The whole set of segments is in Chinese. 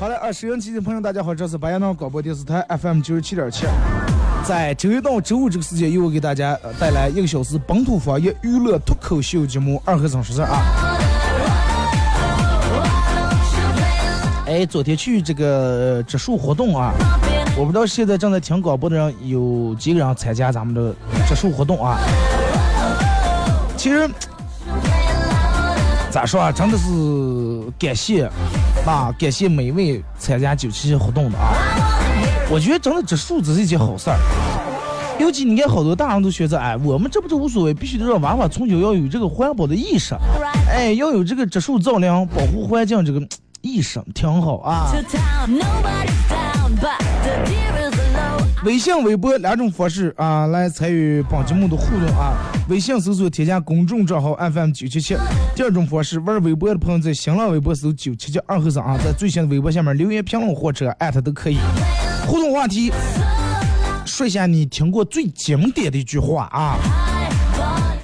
好的，啊，收音机的朋友，大家好，这是白羊岛广播电视台 FM 九十七点七，在周一到周五这个时间，又给大家呃带来一个小时本土方言娱乐脱口秀节目《二和尚说事》啊。哎，昨天去这个植树活动啊，我不知道现在正在听广播的人有几个人参加咱们的植树活动啊。其实咋说啊，真的是感谢啊，感谢每一位参加九七活动的啊。我觉得真的植树这是一件好事儿，尤其你看好多大人都选择，哎，我们这不就无所谓，必须得让娃娃从小要有这个环保的意识，哎，要有这个植树造林、保护环境这个意识，挺好啊。微信、微博两种方式啊，来参与本节目的互动啊。微信搜索添加公众账号 FM 九七七。第二种方式，玩微博的朋友在新浪微博搜九七七二和尚啊，在最新的微博下面留言评论或者艾特都可以。互动话题，说一下你听过最经典的一句话啊，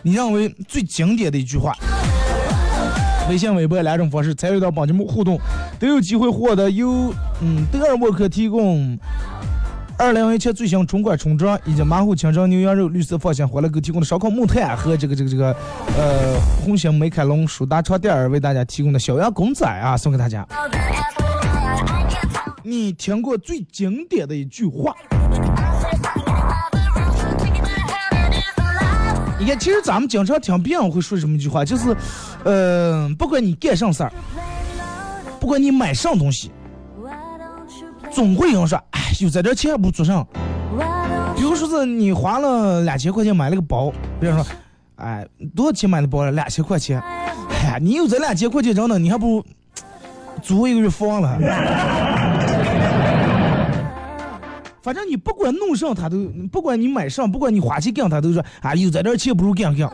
你认为最经典的一句话。微信、微博两种方式参与到本节目互动，都有机会获得由嗯德尔沃克提供二零一七最新春款春装以及马虎清蒸牛羊肉绿色放心欢乐购提供的烧烤木炭和这个这个这个呃红星美凯龙舒达床垫儿为大家提供的小羊公仔啊送给大家。你听过最经典的一句话？你看，其实咱们经常听别人会说这么一句话，就是，呃，不管你干啥事儿，不管你买啥东西，总会有人说，哎，有这点钱还不如做啥。比如说是你花了两千块钱买了个包，别人说，哎，多少钱买的包了？两千块钱。哎呀，你有这两千块钱真的，你还不如租一个月房了。反正你不管弄上，他都不管你买上，不管你花钱干，他都说啊，有这点钱不如干干。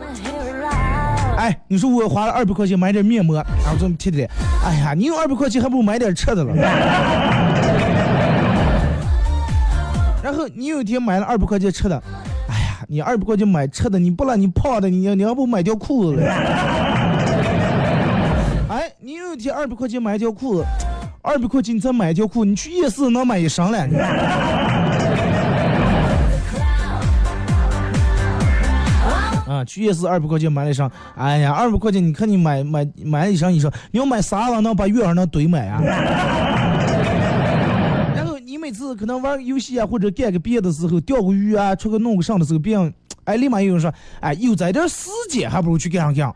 哎，你说我花了二百块钱买点面膜，然后这么贴贴，哎呀，你有二百块钱还不如买点吃的了。你有一天买了二百块钱吃的，哎呀，你二百块钱买吃的，你不然你胖的，你你要不买条裤子了。哎，你有一天二百块钱买一条裤子，二百块钱你再买一条裤，你去夜市能买一身了。啊，去夜市二百块钱买了一双，哎呀，二百块钱，你看你买买买了一双衣裳，你要买啥玩能把月儿能怼满啊？次可能玩个游戏啊，或者干个别的时候，钓个鱼啊，出去弄个上的时候，别人哎立马有人说，哎，有这点时间，还不如去干上干。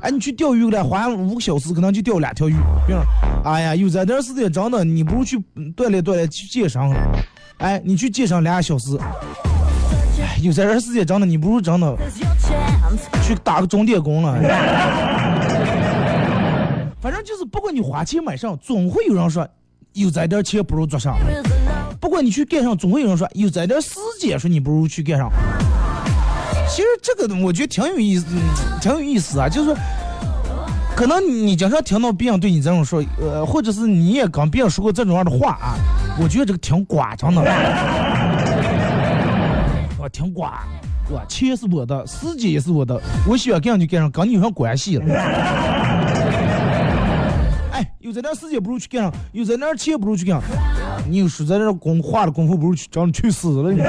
哎，你去钓鱼了，花五个小时，可能就钓两条鱼。别人，哎呀，有这点时间，真的，你不如去嗯锻炼锻炼，去健身。哎，你去健身俩小时。哎，有这点时间，真的，你不如真的.去打个钟点工了。反正就是，不管你花钱买上，总会有人说有这点钱不如做上；Is low. 不管你去干上，总会有人说有这点时间，说你不如去干上。其实这个我觉得挺有意思，挺有意思啊，就是说。可能你经常听到别人对你这种说，呃，或者是你也跟别人说过这种样的话啊，我觉得这个挺瓜，真的。我挺瓜，我钱是我的，时间也是我的，我喜欢干上就干上，跟你有啥关系了？哎，有这点时间不如去干上，有这点钱不如去干上，你有说在这功花的功夫不如去找你去死了你。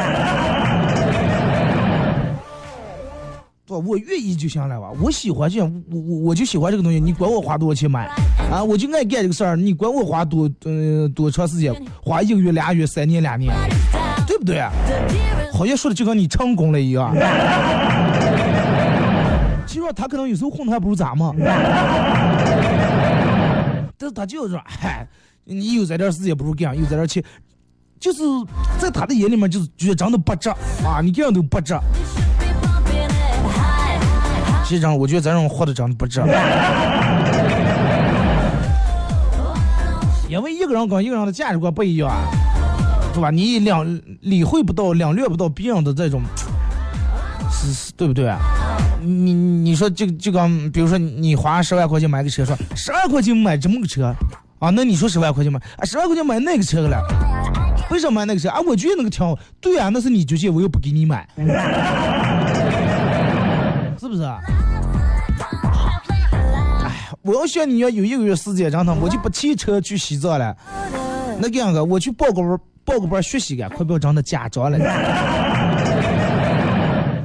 多我愿意就行了吧，我喜欢这样，我我我就喜欢这个东西，你管我花多少钱买啊？我就爱干这个事儿，你管我花多呃多长时间，花一个月、俩月、三年、两年，对不对？好像说的就跟你成功了一样。其实他可能有时候混的还不如咱们，但是他就是说，嗨，你有这点时间不如干，有这点钱，就是在他的眼里面就是觉得真的不值啊，你这样都不值。其实，我觉得咱这种活的真的不值。因为一个人跟一个人的价值观不一样，是吧？你两理会不到、领略不到别人的这种，是是，对不对啊？你你说就就刚，比如说你花十万块钱买个车，说十万块钱买这么个车，啊，那你说十万块钱买啊，十万块钱买那个车了，为什么买那个车啊？我觉得那个挺好，对啊，那是你决定，我又不给你买，是不是？哎，我要像你要有一个月时间，让他我就不骑车去西藏了，那个样个，我去报个班，报个班学习个，快不要长的假装了。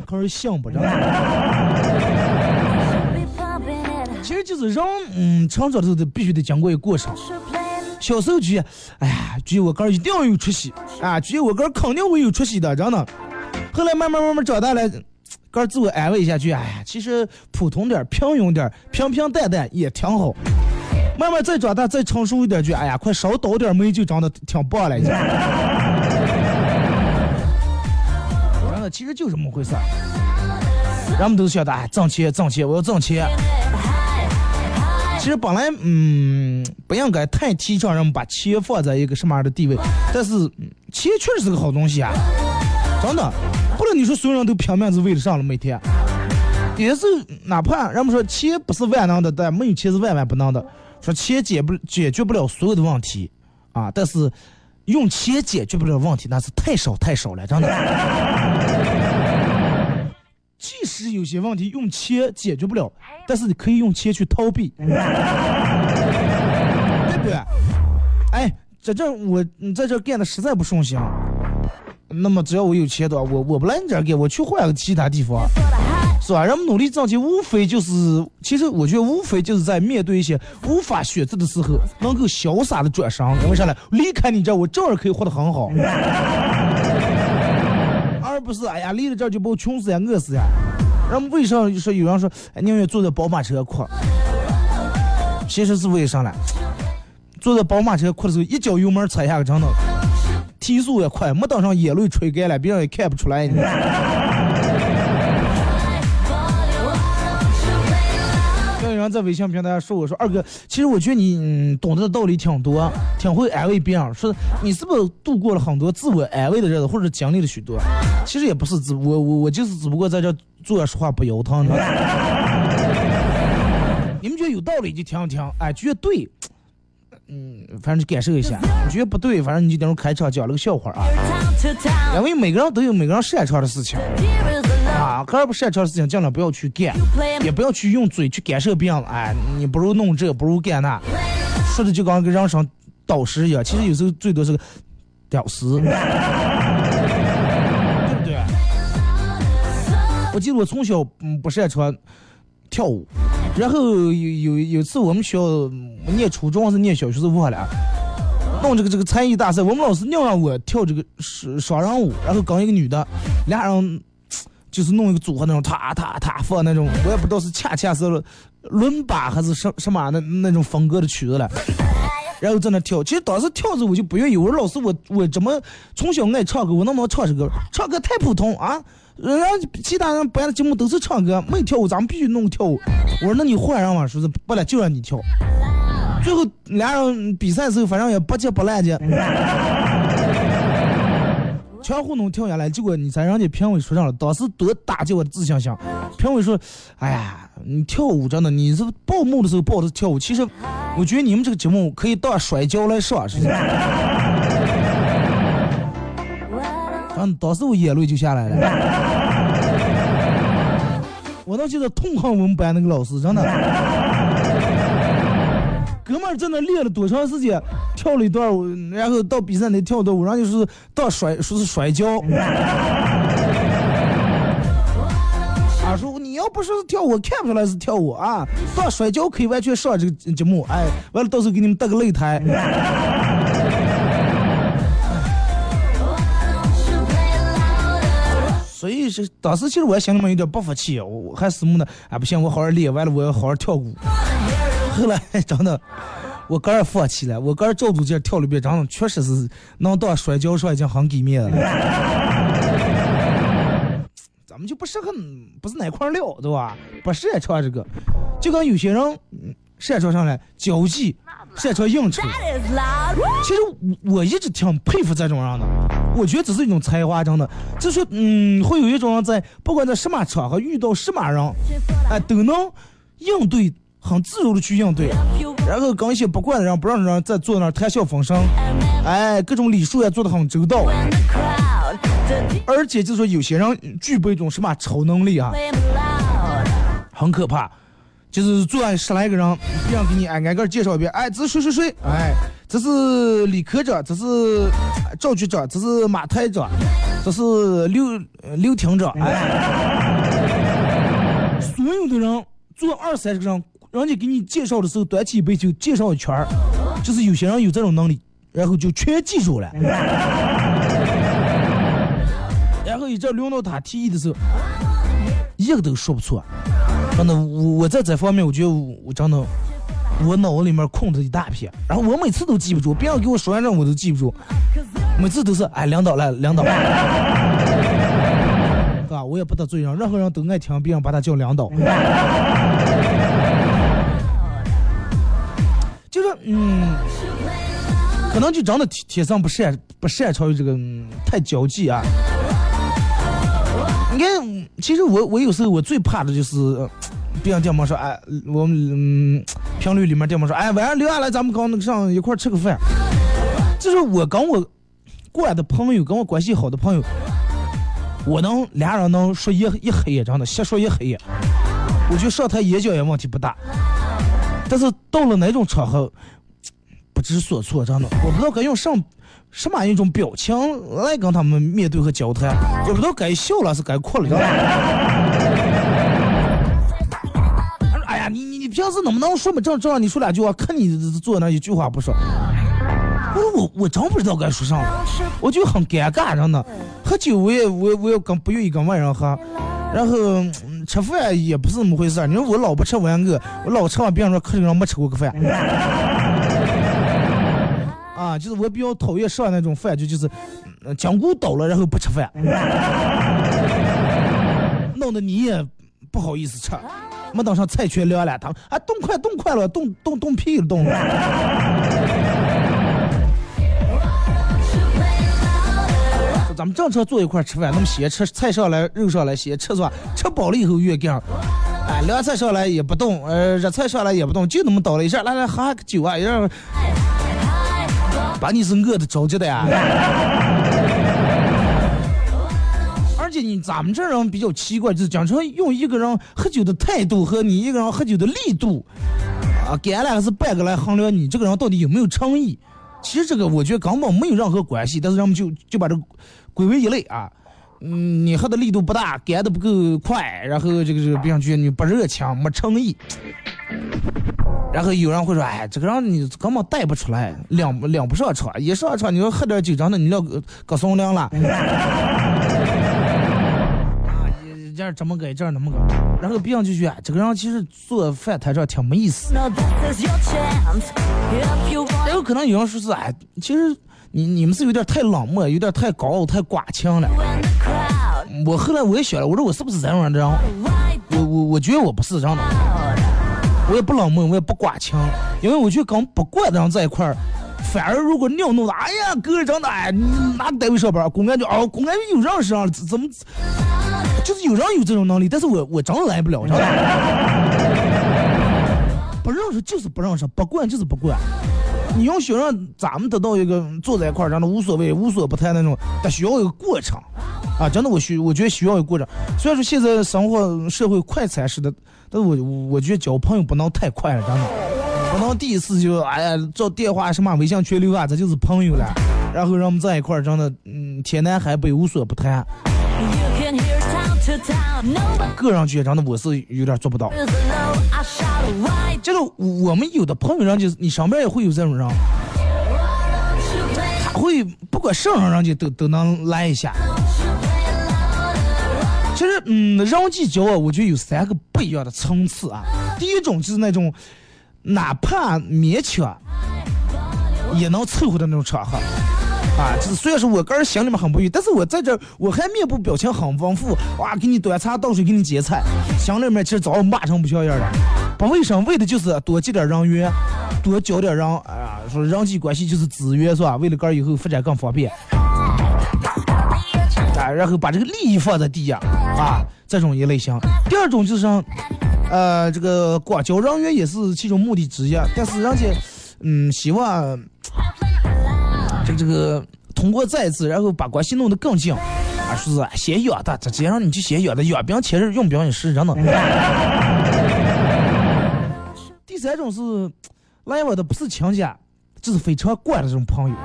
可是想不着。其实就是人，嗯，成长的时候必须得经过一个过程。小时候觉，哎呀，觉得我哥一定要有出息啊，觉得我哥肯定会有出息的，真的。后来慢慢慢慢长大了，哥自我安慰一下，觉得哎呀，其实普通点、平庸点、平平淡淡也挺好。慢慢再长大、再成熟一点，觉得哎呀，快少倒点霉就长得挺棒了。已经。真的，其实就这么回事儿。人们都晓得，哎，挣钱挣钱，我要挣钱。其实本来，嗯，不应该太提倡人们把钱放在一个什么样的地位，但是钱确实是个好东西啊，真的。不能你说所有人都拼命是为了上了每天，也是哪怕人们说钱不是万能的，但没有钱是万万不能的。说钱解不解决不了所有的问题啊，但是用钱解决不了问题，那是太少太少了，真的。即使有些问题用钱解决不了，但是你可以用钱去逃避，对不对？哎，在这我你在这干的实在不顺心，那么只要我有钱的话，我我不来你这儿干，我去换个其他地方，是吧？人们努力挣钱，无非就是，其实我觉得无非就是在面对一些无法选择的时候，能够潇洒的转身。因为啥呢？离开你这，我照样可以活得很好。不是哎呀，离了这就把我穷死呀、饿死呀。人们为啥说有人说宁愿坐在宝马车哭？其实是为啥呢？坐在宝马车哭的时候，一脚油门踩下去，真的提速也快，没等上眼泪吹干了，别人也看不出来。有人在微信平台上说我说二哥，其实我觉得你、嗯、懂得的道理挺多，挺会安慰别人。说你是不是度过了很多自我安慰的日子，或者经历了许多？其实也不是，只我我我就是只不过在这坐着说话不腰疼。你们觉得有道理就听一听，哎，觉得对，嗯，反正就感受一下；觉得不对，反正你就等会开场讲了个笑话啊。因为每个人都有每个人擅长的事情啊，个人不擅长的事情尽量不要去干，也不要去用嘴去干涉别人。哎，你不如弄这，不如干那，说的就跟个人生导师一样。其实有时候最多是个屌丝。对不对我记得我从小嗯不擅长跳舞，然后有有有次我们学校念初中还是念小学时候忘了，弄这个这个才艺大赛，我们老师硬让我跳这个双双人舞，然后跟一个女的，俩人就是弄一个组合那种，踏踏踏放那种，我也不知道是恰恰是伦巴还是什什么那那种风格的曲子了。然后在那跳，其实当时跳着我就不愿意，我说老师我我怎么从小爱唱歌，我能不能唱这歌？唱歌太普通啊！人家其他人班的节目都是唱歌，没跳舞，咱们必须弄跳舞。我说那你换人嘛，说是不了就让你跳。最后俩人比赛的时候，反正也不接不烂的，全糊弄跳下来。结果你在人家评委说上了，当时多打击我的自信心。评委说：“哎呀，你跳舞真的，你是报幕的时候报的跳舞。其实我觉得你们这个节目可以当摔跤来上。”是。然后当时我眼泪就下来了，我当时在痛恨我们班那个老师，真的，在那练了多长时间，跳了一段舞，然后到比赛那跳的舞，然后就是到摔，说是摔跤。啊，说你要不是跳舞，看不出来是跳舞啊。到摔跤可以完全上这个节目，哎，完了到时候给你们搭个擂台。所以是当时其实我心里面有点不服气，我还是么呢？哎，不行，我好好练完了，我要好好跳舞。后来真的，我个人放弃了，我个人照住劲跳了一遍，真的确实是能当摔跤上已经很给面子了。咱们就不适合不是哪块料，对吧？不擅长这个，就跟有些人嗯擅长上来交际，擅长应酬。其实我我一直挺佩服这种人的，我觉得这是一种才华，真的。就是嗯，会有一种人在不管在什么场合遇到什么人，哎，都能应对很自如的去应对，然后跟一些不惯的人不让人在坐那儿谈笑风生，哎，各种礼数也做得很周到，而且就是说有些人具备一种什么超能力啊，很可怕。就是坐上十来个人，别人给你挨挨个介绍一遍，哎，这是谁谁谁，哎，这是李科长，这是赵局长，这是马台长，这是刘刘厅长，哎，所有的人坐二三十个人，人家给你介绍的时候端起一杯酒，介绍一圈儿，就是有些人有这种能力，然后就全记住了，然后一直轮到他提议的时候，一个都说不出。真的，我我在这方面，我觉得我真的，我脑子里面空着一大片，然后我每次都记不住，别人给我说完之后我都记不住，每次都是哎领导来，领导，对吧？我也不得罪人，任何人都爱听别人把他叫领导，就嗯，可能就真的天天生不擅不擅长于这个、太交际啊。你看，其实我我有时候我最怕的就是，别人电话说，哎，我们嗯频率里面电话说，哎，晚上留下来，咱们刚那个上一块吃个饭。就是我跟我过来的朋友，跟我关系好的朋友，我能俩人能说一一黑夜，真的瞎说一黑夜，我觉得上台演讲也问题不大。但是到了哪种场合，不知所措，真的，我不知道该用上什么一种表情来跟他们面对和交谈，也不知道该笑了是该哭了，知道吧？他说：“哎呀，你你你平时能不能说么正正？你说两句话，看你坐那一句话不说。”我说我我真不知道该说啥了，我就很尴尬，真的。喝酒我也我我也跟不愿意跟外人喝，然后、吃饭也不是那么回事儿。你说我老不吃完个，我老吃完别人说客厅上没吃过个饭。啊，就是我比较讨厌上那种饭，就就是，讲骨倒了然后不吃饭，弄得你也不好意思吃。没等上菜全凉了，他们啊冻快冻快了，冻冻冻屁了冻了。咱们正常坐一块吃饭，那么先吃菜上来，肉上来，先吃是吧？吃饱了以后越干，哎，凉菜上来也不动，呃，热菜上来也不动，就那么倒了一下，来来喝个酒啊，一样，把你是饿的着急的呀。而且你咱们这人比较奇怪，就是讲成用一个人喝酒的态度和你一个人喝酒的力度，啊，干了还是半个来衡量你这个人到底有没有诚意。其实这个我觉得根本没有任何关系，但是人们就就把这归为一类啊。嗯，你喝的力度不大，干的不够快，然后这个这个别人觉得你不热情，没诚意。然后有人会说，哎，这个人你根本带不出来，领不领不上场，一上场你要喝点酒，真的你要搁搁松凉了。啊，这样怎么个，这样怎么个，然后别人就觉得哎这个人其实做饭台上挺没意思。后可能有人说是哎，其实你你们是有点太冷漠，有点太高傲、太寡情了。我后来我也想了，我说我是不是这样的人？我我我觉得我不是这样的，我也不冷漠，我也不寡情，因为我觉得跟不惯的人在一块儿，反而如果尿弄的，哎呀，哥长的，哎，你哪单位上班？公安就哦，公安局有认识啊，怎么，就是有人有这种能力，但是我我真来不了，知道吧？不认识就是不认识，不惯就是不惯。你要想让咱们得到一个坐在一块儿，让他无所谓、无所不谈那种，得需要一个过程啊！真的，我需我觉得需要一个过程。虽然说现在生活社会快餐式的，但是我我觉得交朋友不能太快了，真的，不能第一次就哎呀找电话什么微信全留啊，这就是朋友了。然后让我们在一块儿，真的，嗯，天南海北无所不谈。个人觉得真的我是有点做不到。Is low. I shout a white. 就是我们有的朋友人就是你身边也会有这种人，他会不管什么人人家都都能来一下。其实，嗯，人际交往我觉得有三个不一样的层次啊。第一种就是那种哪怕勉强也能凑合的那种场合。啊，就是虽然说我个人心里面很不愉，但是我在这我还面部表情很丰富，哇，给你端茶倒水，给你接菜，心里面其实早骂成不像样了。不为什么？为的就是多接点人缘，多交点人，哎呀，说人际关系就是资源是吧？为了个儿以后发展更方便，啊，然后把这个利益放在第一啊，这种一类型。第二种就是，呃，这个广交人缘也是其中目的之一，但是人家，嗯，希望。这个通过再次，然后把关系弄得更近，啊，说是先约的，直接让你去先约的，约兵千日，用兵一时，真的。第三种是来往的不是亲家，就是非常惯的这种朋友，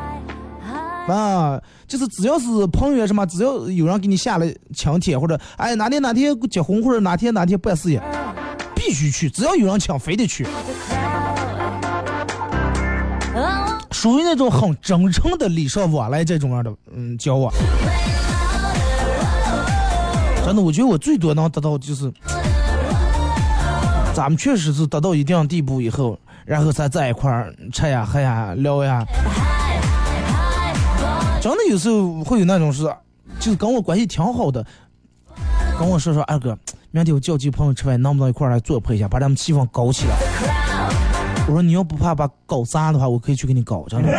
啊，就是只要是朋友什么，只要有人给你下了请帖，或者哎哪天哪天结婚，或者哪天哪天办事业，必须去，只要有人请，非得去。属于那种很真诚的礼尚往来这种样的嗯交往。真的，我觉得我最多能得到就是，咱们确实是达到一定地步以后，然后咱在一块儿吃呀、喝呀、聊呀。真的有时候会有那种是，就是跟我关系挺好的，跟我说说二哥，明天我叫几个朋友吃饭，能不能一块儿来坐陪一下，把咱们气氛搞起来。我说你要不怕把搞砸的话，我可以去给你搞，真的。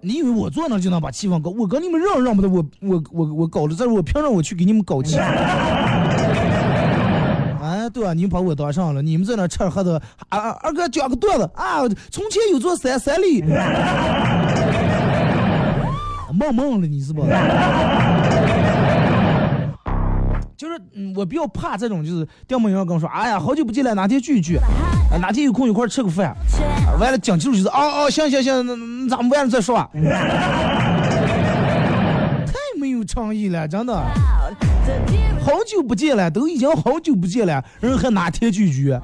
你以为我坐那就能把气氛搞？我跟你们让让不得，我我我我搞了，这我凭什么我去给你们搞气？哎，对啊，你们把我当上了，你们在那吃喝的，啊啊二哥讲个段子啊，从前有座山，山里 梦梦了，你是不？就是嗯，我比较怕这种，就是电梦有人跟我说，哎呀，好久不见了，哪天聚一聚，啊哪天有空一块吃个饭。完了讲清楚就是，哦哦，行行行，那那咱们完了再说。太没有诚意了，真的。好久不见了，都已经好久不见了，人还哪天聚聚？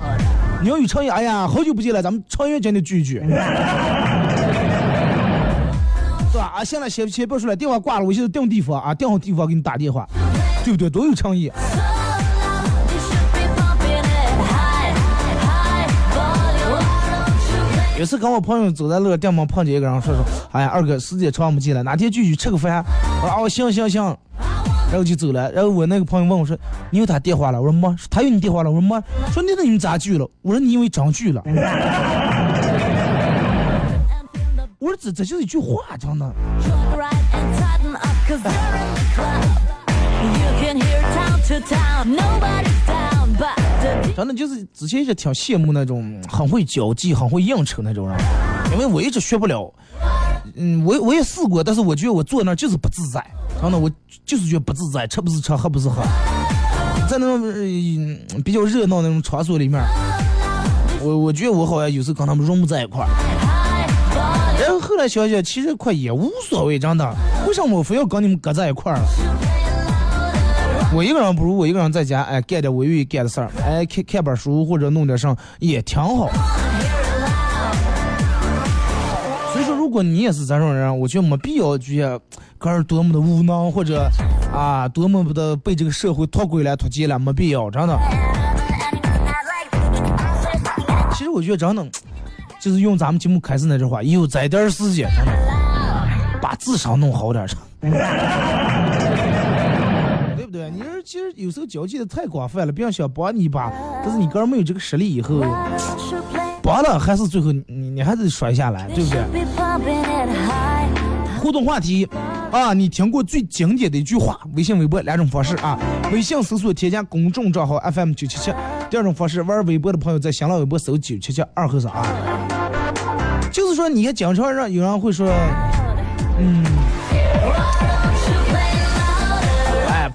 你要有诚意，哎呀，好久不见了，咱们长远间的聚聚。对吧？啊，行了先先别说了，电话挂了，我现在定地方啊，定好地方给你打电话，对不对？多有诚意。you should be pumping it high, high volume. 有次跟我朋友走在路上，店门碰见一个人，说说，哎呀，二哥时间长没见了，哪天聚聚吃个饭？我说哦，行行行，然后就走了。然后我那个朋友问我说，你有他电话了？我说没。他有你电话了？我说没。说那那你们咋聚了？我说你以为真聚了？我说这这就是一句话，真的。真的就是之前一直挺羡慕那种很会交际、很会应酬那种人，因为我一直学不了。嗯，我我也试过，但是我觉得我坐那就是不自在，真的我就是觉得不自在，吃不是吃，喝不是喝，在那种、呃比较热闹那种场所里面，我我觉得我好像有时候跟他们融不在一块儿。然后后来想想，其实快也无所谓，真的，为什么我非要跟你们搁在一块儿呢？我一个人不如我一个人在家，哎，干点我愿意干的事儿，哎，看看本书或者弄点啥也挺好。所以说，如果你也是这种人，我觉得没必要觉得个人多么的无能，或者啊多么的被这个社会脱轨了、脱节了，没必要，真的。其实我觉得真的，就是用咱们节目开始那句话，有这点时间，真的把智商弄好点儿，其实有时候交际的太广泛了，别人想帮你一把，但是你个人没有这个实力，以后帮了还是最后你你还是摔下来，对不对.互动话题啊，你听过最经典的一句话？微信、微博两种方式啊。微信搜索添加公众账号 FM 九七七，第二种方式玩微博的朋友在新浪微博搜九七七二和尚啊。就是说，你看经常让有人会说，嗯，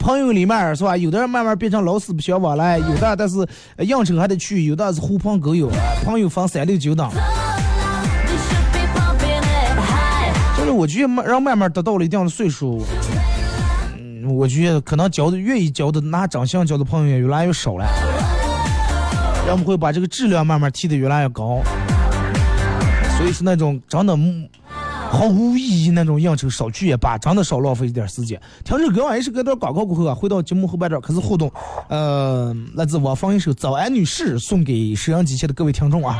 朋友里面是吧有的人慢慢变成老死不相往来有的但是应酬还得去有的是狐朋狗友朋友分三六九等就是我觉得慢让慢慢得到了一定的岁数嗯我觉得可能交的愿意交的拿长相交的朋友也越来越少了。要么会把这个质量慢慢提的越来越高。所以是那种长得木毫无意义那种应酬少去也罢，真的少浪费一点时间。调制歌完也是隔段广告过后啊，回到节目后半段开始互动。呃，来自我放一首《早安女士》，送给沈阳机械的各位听众啊。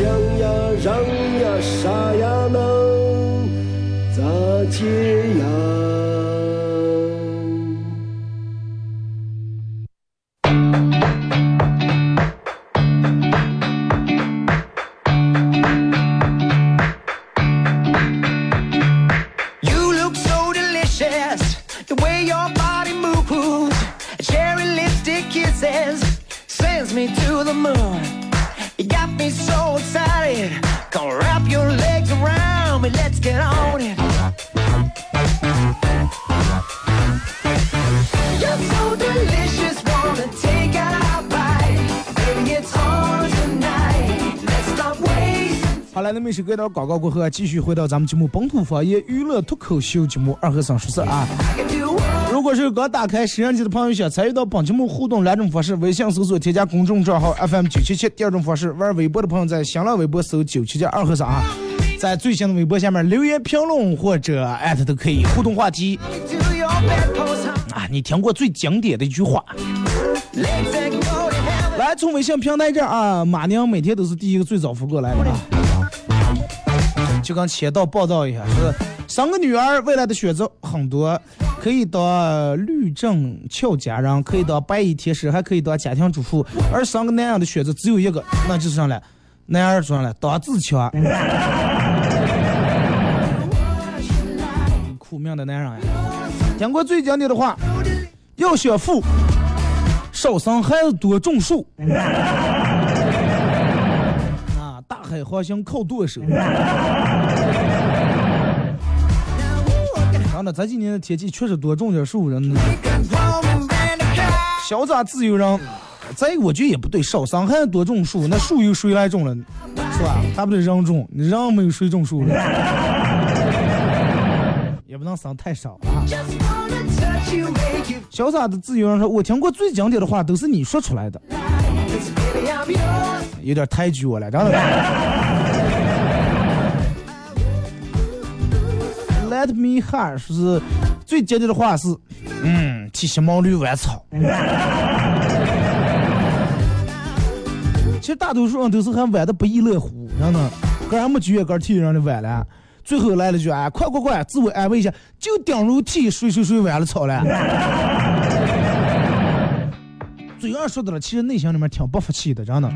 想呀，让呀，啥呀能咋解？来，那么一首歌到广告过后啊，继续回到咱们节目本土方言娱乐脱口秀节目二和尚说事啊。如果是刚打开摄像机的朋友，想参与到本节目互动两种方式：微信搜索添加公众账号 FM 九七七；第二种方式，玩微博的朋友在新浪微博搜九七七二和尚啊，在最新的微博下面留言评论或者艾特都可以互动话题啊。你听过最经典的一句话？来，从微信平台这儿啊，马娘每天都是第一个最早发过来的啊。就跟签到报道一下，说生个女儿未来的选择很多，可以当律政俏佳人，可以当白衣天使，还可以当家庭主妇。而生个男人的选择只有一个，那就是上来，男儿说上来当自强。苦命的男人呀！听过最经典的话，要想富，少生孩子多种树。啊，大海航行靠舵手。真的，这几年的天气确实多种点树，人呢。潇洒自由人，再一个我觉得也不对，少生孩子多种树，那树由谁来种了？是吧？还不得人种，人没有谁种树了。也不能生太少啊。Just wanna touch you, make you 潇洒的自由人说：“我听过最经典的话都是你说出来的，有点太绝了，真的。Let Me Harve 是最经典的话是，嗯，替小毛驴玩草。其实大多数人都是还玩的不亦乐乎，真的，个人没觉得个替人的晚了。最后来了句哎，快快快，自我安慰一下，就顶如替谁谁谁晚了草了。嘴上说的了，其实内心里面挺不服气的，真的。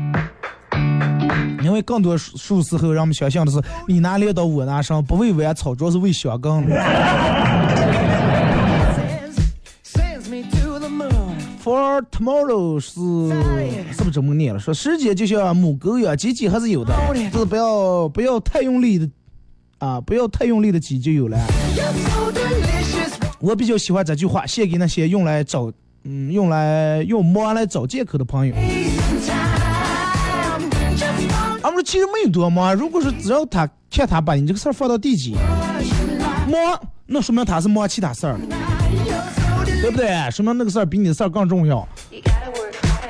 因为更多数数时候，让我们想象的是你拿镰刀，我拿绳，不为晚草，主要是为香梗。Sends, sends me to the moon. For tomorrow 是是不是这么念了？说时间就像母狗一样，挤挤还是有的，就是不要不要太用力的啊，不要太用力的挤就有了。我比较喜欢这句话，献给那些用来找嗯用来用忙来找借口的朋友。俺们说其实没有多忙，如果说只要他看他把你这个事儿放到第几忙，那说明他是忙其他事儿，对不对？说明那个事儿比你的事儿更重要。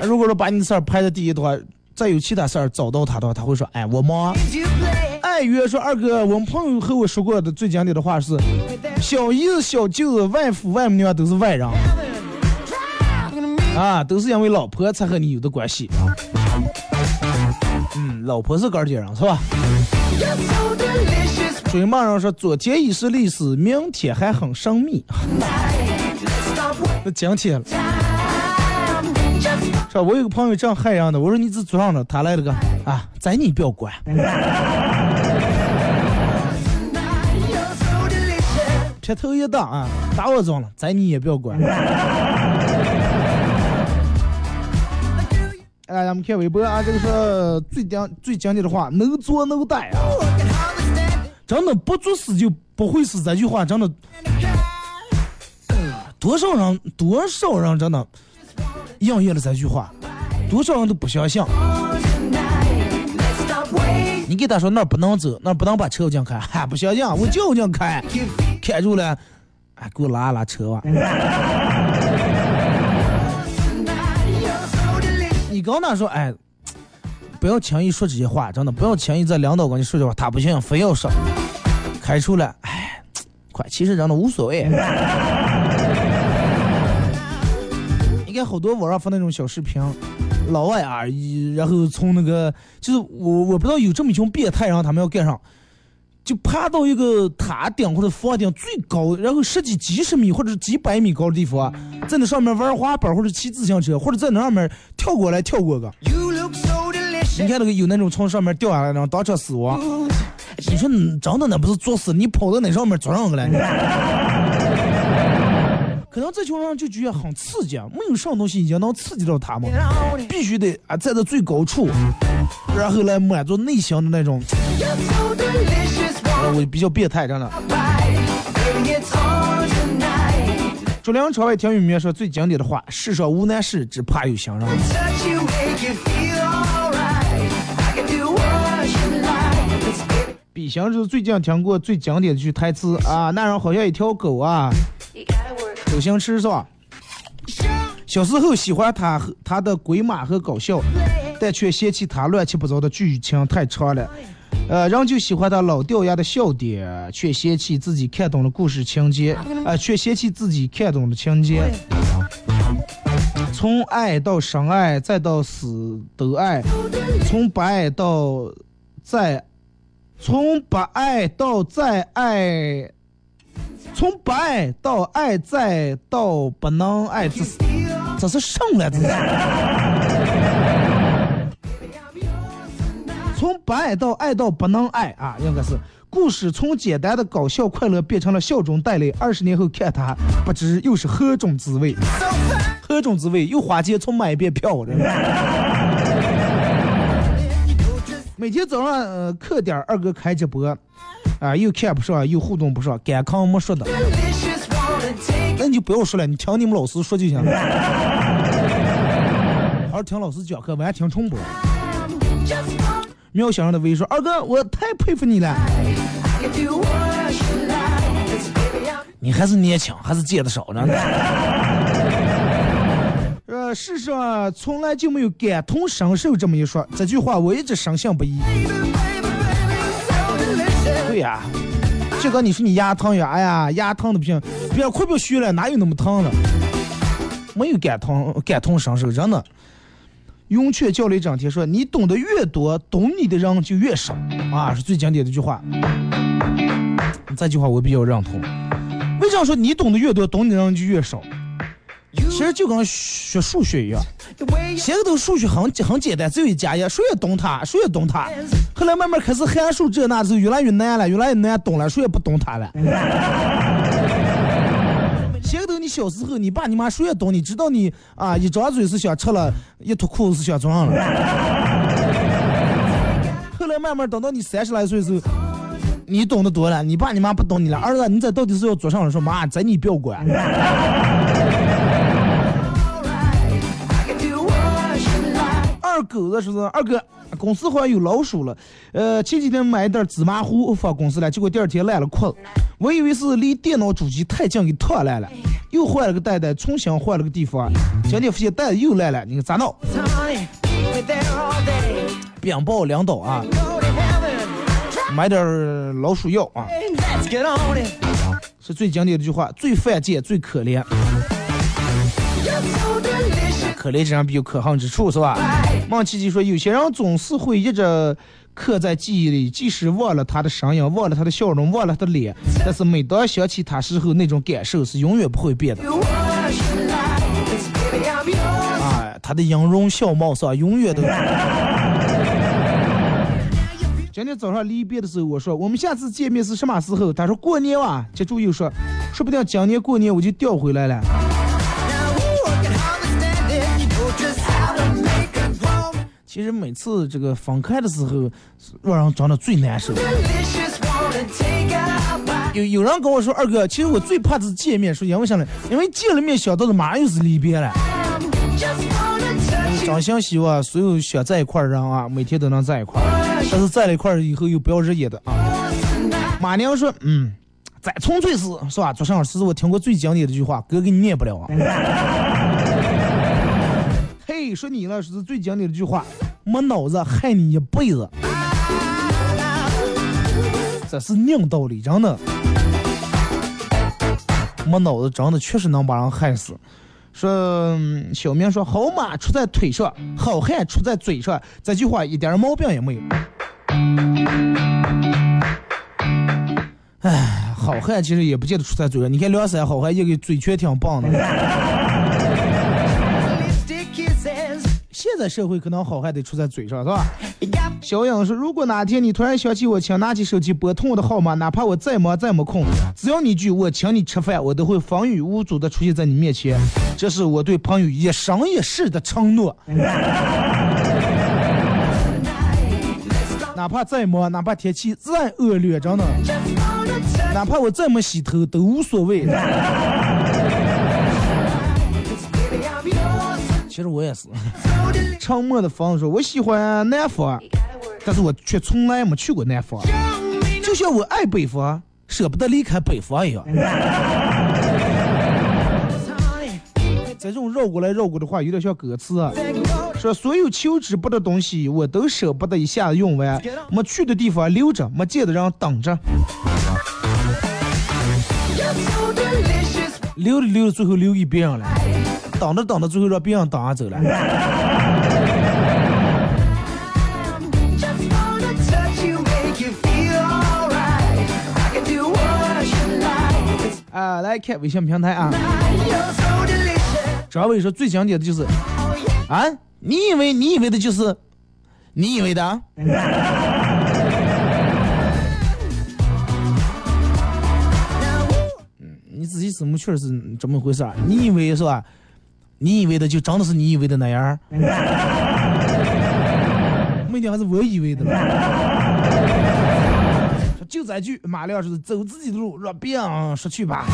如果说把你的事儿排在第一的话，再有其他事儿找到他的话，他会说：“哎，我忙。You play ”哎，约说二哥，我们朋友和我说过的最经典的话是：小姨子、小舅子、外父、外母娘都是外人.啊，都是因为老婆才和你有的关系。嗯，老婆是干姐人是吧？追梦人说：“昨天已是历史，明天还很神秘。那今天了，是吧？我有个朋友这样害人的，我说你这做啥呢，他来了个啊，咱你不要管，拳头一挡啊，打我中了，咱你也不要管。哎，咱们看微博啊，这个是最经最经典的话，能做能带啊，真的不作死就不会死，这句话真的，多少人多少人真的应验了这句话，多少人都不相信。你给他说那不能走，那不能把车往前开，还不相信，我就往前开，开住了，哎，给我拉拉车吧。跟他说，哎，不要轻易说这些话，真的不要轻易在领导跟你说这话，他不行，非要说，开除了，哎，快，其实真的无所谓。应该好多网上发那种小视频，老外啊，然后从那个就是我我不知道有这么一群变态，然后他们要干上，就爬到一个塔顶或者房顶最高，然后十几几十米或者是几百米高的地方啊，在那上面玩滑板或者骑自行车，或者在那上面跳过来跳过个。So 你看那个有那种从上面掉下来，然后当场死亡。你说你真的那不是作死，你跑到那上面做上个来？你 可能这群人就觉得很刺激，啊，没有什么东西已经能刺激到他们.必须得啊站在最高处，然后来满足内心的那种。我比较变态，真的。bite. Baby, it's on tonight. 朱良朝外听里面说最经典的话：“世上无难事，只怕有心人。”比心是最近听过最经典的句台词啊，那人好像一条狗啊。周星驰是吧？小时候喜欢他和他的鬼马和搞笑，但却嫌弃他乱七八糟的剧情太长了。呃，人就喜欢他老掉牙的笑点，却嫌弃自己看懂了故事情节，呃，却嫌弃自己看懂了情节。从爱到深爱，再到死得爱；从不爱到再，从不爱到再爱，从不爱到爱，再到不能爱，这是这是什么了？这是。从不爱到爱到不能爱啊，应该是故事从简单的搞笑快乐变成了笑中带泪。二十年后看它，不知又是何种滋味？何种滋味？又花钱从买一遍票，真的。每天早上呃课点二哥开直播，啊、又看不上又互动不上，感康没说的，那你就不要说了，你听你们老师说就行了。好好听老师讲课，完全听重播。喵小人的微说：“二哥，我太佩服你了，你还是年轻，还是见的少呢。”呃，世上从来就没有感同身受这么一说，这句话我一直深信不疑。对呀、就跟你说你牙疼呀，哎呀，牙疼的不行，别快别学了，哪有那么疼的？没有感同感同身受，真的。雍雀教练整天说，你懂得越多，懂你的人就越少啊，是最经典的一句话。这句话我比较认同。为啥说你懂得越多，懂你的人就越少？其实就跟学数学一样，The way you 前头数学很很简单，只有一加一，谁也懂它，谁也懂它。后来慢慢开始函数这那的时候，越来越难了，越来越难懂了，谁也不懂它了。你小时候，你爸你妈谁也懂，你知道你啊一张嘴是想吃了，一脱裤子是想装了。后来慢慢等到你三十来岁的时候，你懂得多了，你爸你妈不懂你了。儿子，你这到底是要做啥了？说妈，这你不要管。二狗子说是二哥，公司好像有老鼠了。呃，前几天买一袋芝麻糊放公司了，结果第二天烂了壳。我以为是离电脑主机太近给烫烂了，又换了个袋袋，重新换了个地方。今天发现袋子又烂了，你看咋弄？Honey, be there all day. 禀报领导啊，买点老鼠药啊，是最经典的一句话，最犯贱，最可怜。可怜之人必有可恨之处，是吧？孟琪琪说，有些人总是会一直刻在记忆里，即使忘了他的声音，忘了他的笑容，忘了他的脸，但是每当想起他时候，那种感受是永远不会变的。啊，他的音容笑貌是吧，永远都。今天早上离别的时候，我说我们下次见面是什么时候？他说过年哇。接住又说，说不定今年过年我就调回来了。其实每次这个分开的时候，是让人长得最难受。Delicious, wanna take a bite. 有有人跟我说，二哥，其实我最怕的是见面，说因为啥呢？因为见了面想到的马上又是离别了。真心希望所有想在一块的人啊，每天都能在一块。但是在了一块以后又不要日夜的啊。马娘说，嗯，再纯粹是是吧？昨上是我听过最经典的一句话，哥给你念不了啊。嘿，说你了，是最经典的一句话，没脑子害你一辈子。这是硬道理，真的。没脑子真的确实能把人害死。说小明说好马出在腿上，好汉出在嘴上，这句话一点毛病也没有。唉，好汉其实也不见得出在嘴上，你看梁山好汉一个嘴缺挺棒的。现在社会可能好汉得出在嘴上，是吧？小影说，如果哪天你突然想起我，请拿起手机拨通我的号码，哪怕我再忙再没空，只要你一句我请你吃饭，我都会风雨无阻的出现在你面前。这是我对朋友一生一世的承诺。哪怕再忙，哪怕天气再恶劣，真的哪怕我再没洗头都无所谓。其实我也是，沉默的房子说，我喜欢南方，但是我却从来没去过南方。就像我爱北方，舍不得离开北方一样。honey. 这种绕过来绕过的话，有点像歌词啊。说所有求之不得东西，我都舍不得一下子用完。没去的地方留着，没见的人等着，留着留着，最后留给别人了。等着等着，最后让别人挡下走了。啊！来看微信平台啊！张伟说最经典的就是啊！你以为你以为的就是你以为的？嗯，你自己怎么确实是这么回事啊？你以为是吧？你以为的就真的是你以为的那样儿？没定还是我以为的了。说 就这句，马亮说走自己的路，让别人说去吧。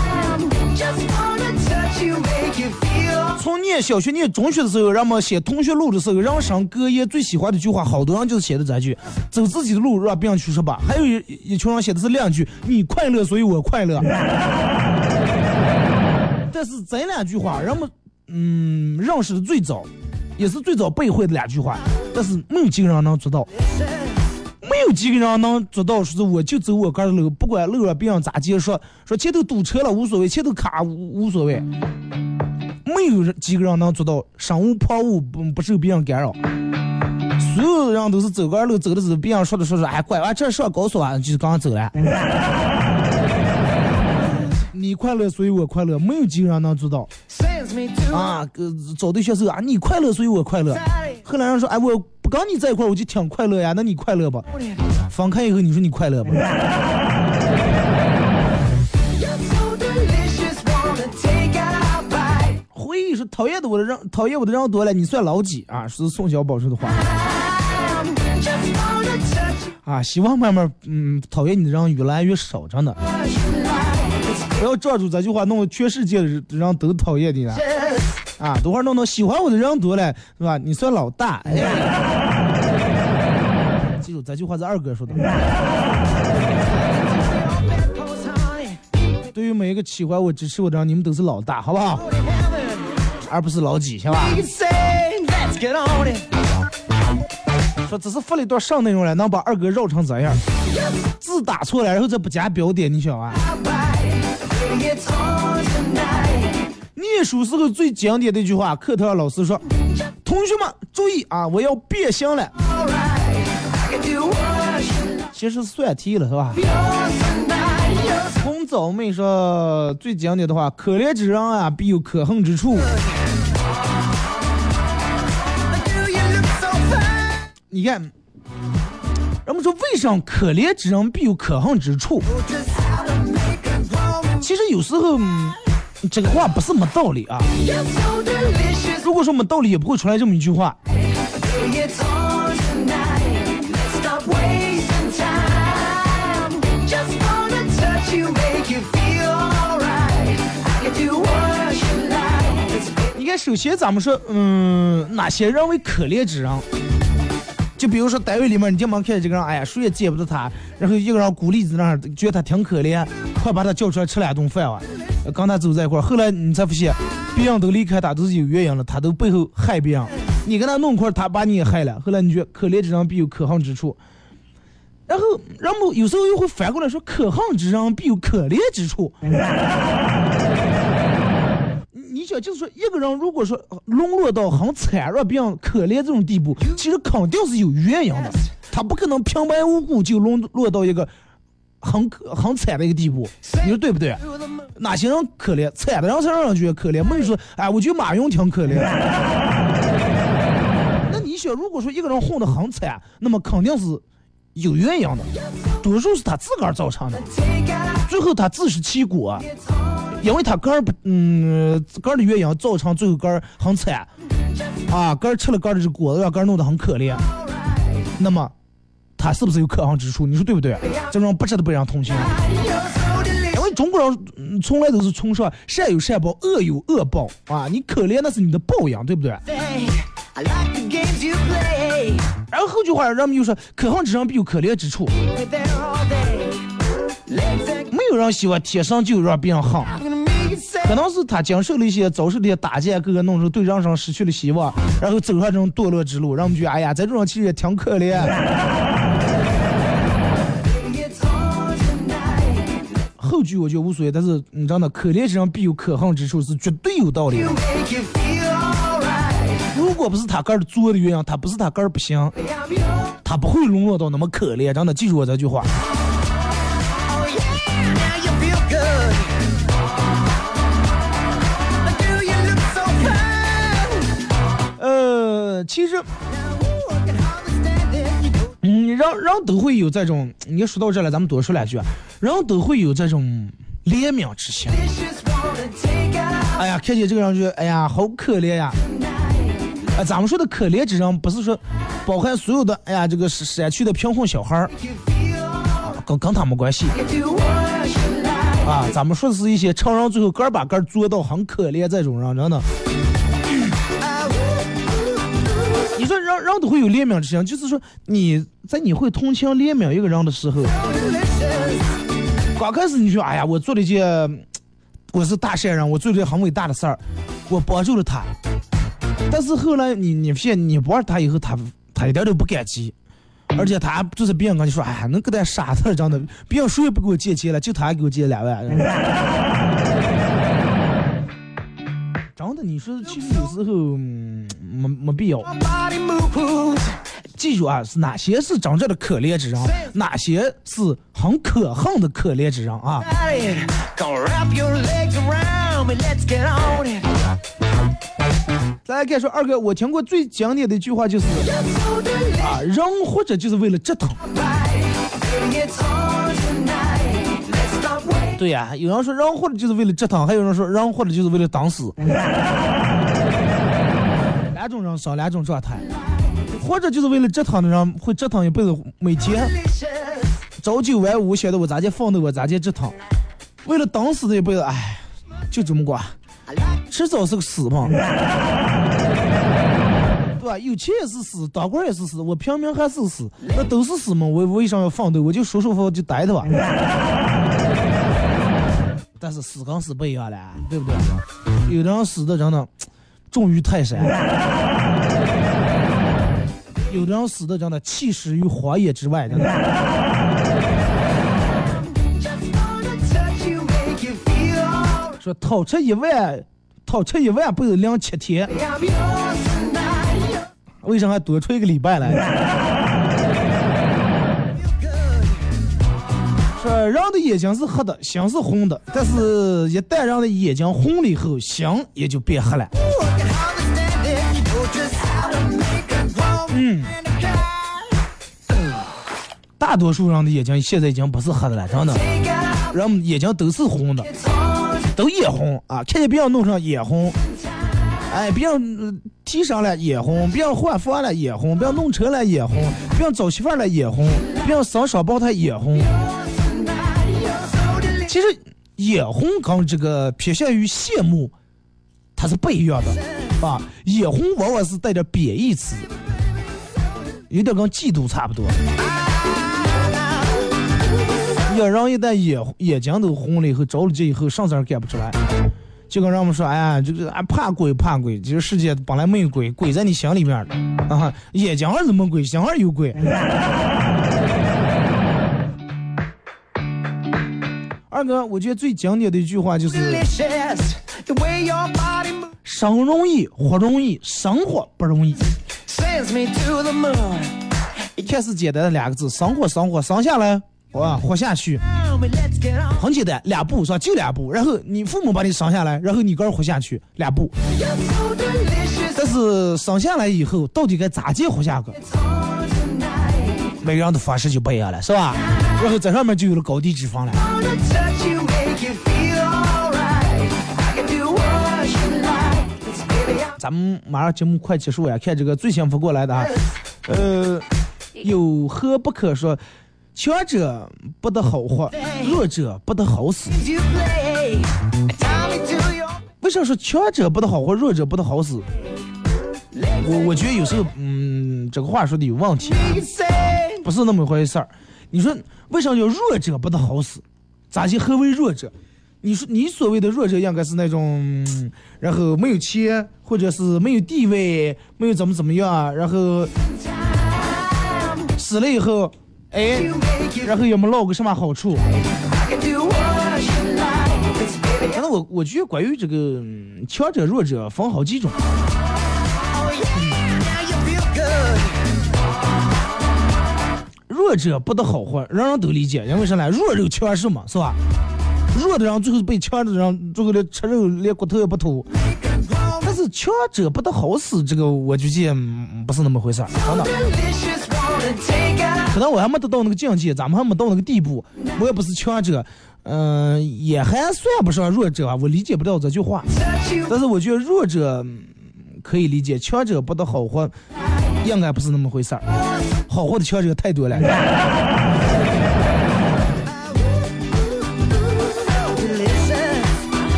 从念小学、念中学的时候，人们写同学录的时候，人生格言最喜欢的一句话，好多人就是写的这句：“走自己的路，让别人去说吧。”还有一一群人写的是两句：“你快乐，所以我快乐。”但是这两句话，人们嗯认识的最早，也是最早背会的两句话，但是没有几个人能做到，没有几个人能做到，说是我就走我个儿路，不管路上别人咋接说，说前头堵车了无所谓，前头卡无无所谓。没有人几个人能做到身无旁骛，不不受别人干扰。所有人都是走个路，走的时候别人说的说说，哎，拐弯这上高速啊，就是刚刚走了。你快乐，所以我快乐，没有几个人能做到啊。呃找对象时候啊，你快乐，所以我快乐。后来人说，哎，我不跟你在一块，我就挺快乐呀。那你快乐吧？分开以后，你说你快乐吧.回忆说讨厌的我的人，讨厌我的人多了，你算老几啊？是宋小宝说的话啊。希望慢慢，嗯，讨厌你的人越来越少，真的。不要抓住这句话，弄得全世界的人都讨厌你了啊！等会儿弄到喜欢我的人多了，是吧？你算老大。哎呀，记住这句话是二哥说的。对于每一个喜欢我、支持我的人，你们都是老大，好不好？而不是老几，行吧？说只是发了一段上内容了，能把二哥绕成这样，字打错了，然后再不加标点，你想啊？念书时候最经典的一句话，课堂上老师说：“同学们注意啊，我要变形了。”其实算题了，是吧？红枣妹说最经典的话：“可怜之人啊，必有可恨之处。”你看，人们说为什么可怜之人必有可恨之处？有时候、这个话不是没道理啊。如果说没道理，也不会出来这么一句话。Baby, it's on tonight. Let's stop wasting time. Just wanna touch you, make you feel alright. I can do what you like. It's 你看，首先咱们说，嗯，哪些人为可怜之人？就比如说单位里面，你经常看见这个人，哎呀，谁也见不得他，然后一个人孤立在那儿，觉得他挺可怜，快把他叫出来吃两顿饭哇。跟他走在一块儿，后来你才发现，别人都离开他都是有原因的，他都背后害别人。你跟他弄一块儿，他把你也害了。后来你觉得可怜之人必有可恨之处，然后人们有时候又会反过来说，可恨之人必有可怜之处。你想，就是说，一个人如果说沦落到很惨让别人可怜这种地步，其实肯定是有原因的，他不可能平白无故就沦落到一个很可很惨的一个地步，你说对不对？哪些人可怜？惨的人才让人觉得可怜，没有说，哎，我觉得马云挺可怜。那你想，如果说一个人混得很惨，那么肯定是有原因的，多数是他自个儿造成的，最后他自食其果，因为他个儿不，嗯，个儿的原因造成最后个儿很惨，啊，个儿吃了个儿的这果子，让个儿弄得很可怜，那么他是不是有可恨之处？你说对不对？这种不值得被人同情。因为中国人从来都是崇尚善有善报，恶有恶报啊！你可怜那是你的报应，对不对？I like the games you play. 然后后句话，人们就说可恨之人必有可怜之处没有人喜欢天生就让别人恨。可能是他经受了一些遭受的打击，各个弄成对人生失去了希望，然后走上这种堕落之路，让我们觉得哎呀，在这种其实也挺可怜。后句我觉得无所谓，但是你知道的，可怜之人必有可恨之处是绝对有道理的如果不是他个儿做的原因，他不是他个儿不行，他不会沦落到那么可怜。真的记住我这句话，呃，其实，嗯，人人都会有这种。你，说到这了，咱们多说两句，人都会有这种怜悯之心。哎呀，看见这个人就，哎呀，好可怜呀。啊咱们说的可怜之人，不是说包含所有的，哎呀，这个山区的贫困小孩儿，跟跟他没关系啊。咱们说的是一些成人最后个儿把个儿做到很可怜这种人，真的。你说人人都会有怜悯之心，就是说你在你会同情怜悯一个人的时候，刚开始你说，哎呀，我做了一件，我是大善人，我做了一件很伟大的事儿，我帮助了他。但是后来你你发现你玩他以后，他他一点都不感激，而且他就是别人跟你说，哎呀，那个点傻子真的，别人谁也不给我借钱了，就他给我借两万。真的，你说其实有时候没没必要。记住啊，是哪些是真正的可怜之人，哪些是很可恨的可怜之人啊。再来看说二哥，我听过最经典的一句话就是啊，人活着就是为了折腾。对呀、有人说人活着就是为了折腾，还有人说人活着就是为了等死。两种人生，两种状态。活着就是为了折腾的人，会折腾一辈子，每天朝九晚五，晓得我咋地奋斗，我咋地折腾。为了等死的一辈子，哎，就这么过，迟早是个死嘛。对吧？有钱也是死，当官也是死，我平民还是死，那都是死嘛。我我为啥要奋斗？我就舒舒服服就待着吧。但是死跟死不一样了，对不对？有的人死的真的 重于泰山，有的人死的真的弃尸于荒野之外，真的。说掏出一万，好，吃一万不是零七天，为什么还多出一个礼拜来？说人的眼睛是黑的，心是红的，但是一旦人的眼睛红了以后，心也就变黑了。嗯。大多数人的眼睛现在已经不是黑的了，真的。人眼睛都是红的。都眼红啊！看见别人弄上眼红，哎，别人提上了眼红，别人换房了眼红，别人弄车了眼红，别人找媳妇了眼红，别人生双胞胎眼红。其实眼红跟这个偏向于羡慕，它是不一样的啊。眼红往往是带着贬义词，有点跟嫉妒差不多。要人一旦眼眼睛都红了以后，着了急以后，啥事儿干不出来。就跟人们说，哎呀，这个啊怕鬼怕鬼，这个世界本来没有鬼，鬼在你心里面的啊。眼睛儿怎么鬼，心儿有鬼。二哥，我觉得最经典的一句话就是生容易，活容易，生活不容易。sends me to the moon. 看似简单的两个字，生活，生活，生下来，啊，活下去，很简单，两步是吧？就两步。然后你父母把你生下来，然后你个人活下去，两步。但是生下来以后，到底该咋接活下去？每个人的方式就不一样了，是吧？然后在上面就有了高低之分了。咱们马上节目快结束呀，看这个最幸福过来的啊，呃，有何不可说？强者不得好活，弱者不得好死。为啥说强者不得好活，弱者不得好死？我我觉得有时候，嗯，这个话说的有问题.不是那么回事儿。你说为啥叫弱者不得好死？咋就何为弱者？你说你所谓的弱者，应该是那种，嗯然后没有钱，或者是没有地位，没有怎么怎么样，然后死了以后，哎，然后也没落个什么好处。反正我我觉得关于这个强者弱者分好几种。弱者不得好活，人人都理解，因为啥呢？弱肉强食嘛，是吧？弱的人最后被强的人最后连吃肉连骨头也不吐。但是强者不得好死，这个我就见不是那么回事儿，真的。可能我还没得到那个境界，咱们还没到那个地步，我也不是强者，嗯、也还算不上弱者啊，我理解不了这句话。但是我觉得弱者嗯可以理解，强者不得好活，应该不是那么回事儿。好活的强者太多了。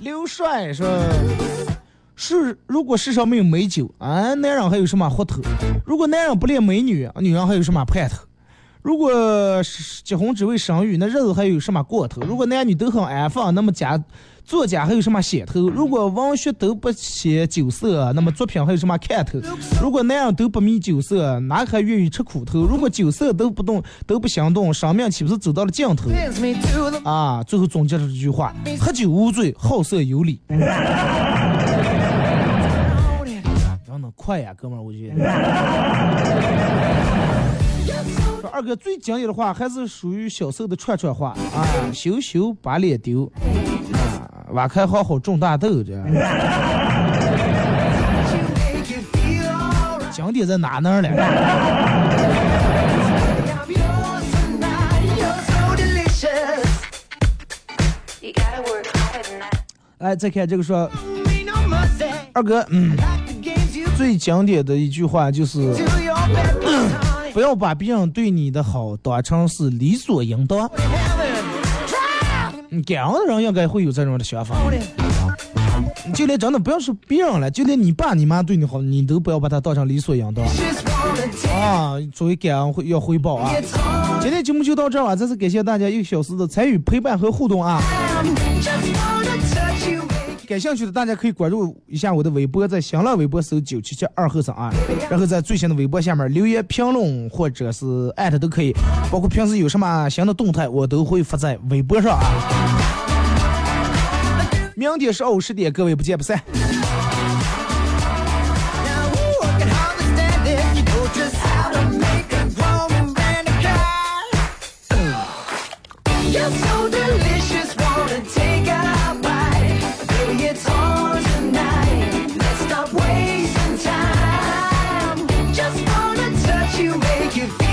刘帅说：“是如果世上没有美酒啊，男人还有什么活头？如果男人不恋美女，女人还有什么盼头？如果结婚只为生育，那日子还有什么过头？如果男女都很安分，那么家作家还有什么写头？如果文学都不写酒色，那么作品还有什么看头？如果男人都不迷酒色，哪还愿意吃苦头？如果酒色都不动，都不行动，生命岂不是走到了尽头？”啊，最后总结了这句话：喝酒无罪，好色有理。快呀、哥们儿，我觉得。说二哥最经典的话还是属于小时候的串串话啊，羞羞把脸丢，啊，挖开好好种大豆这。经典在哪那呢？哎，再看这个说，二哥，嗯。最经典的一句话就是。不要把别人对你的好当成是理所应当。感恩的人应该会有这种的想法。就连真的不要说别人了，就连你爸你妈对你好，你都不要把它当成理所应当啊！作为感恩会要回报啊！今天节目就到这儿啊！再次感谢大家一个小时的参与、陪伴和互动啊！感兴趣的大家可以关注一下我的微博，在新浪微博搜九七七二后生啊，然后在最新的微博下面留言评论或者是艾特都可以，包括平时有什么新的动态，我都会发在微博上啊。明天上午十点，各位不见不散。You, make you feel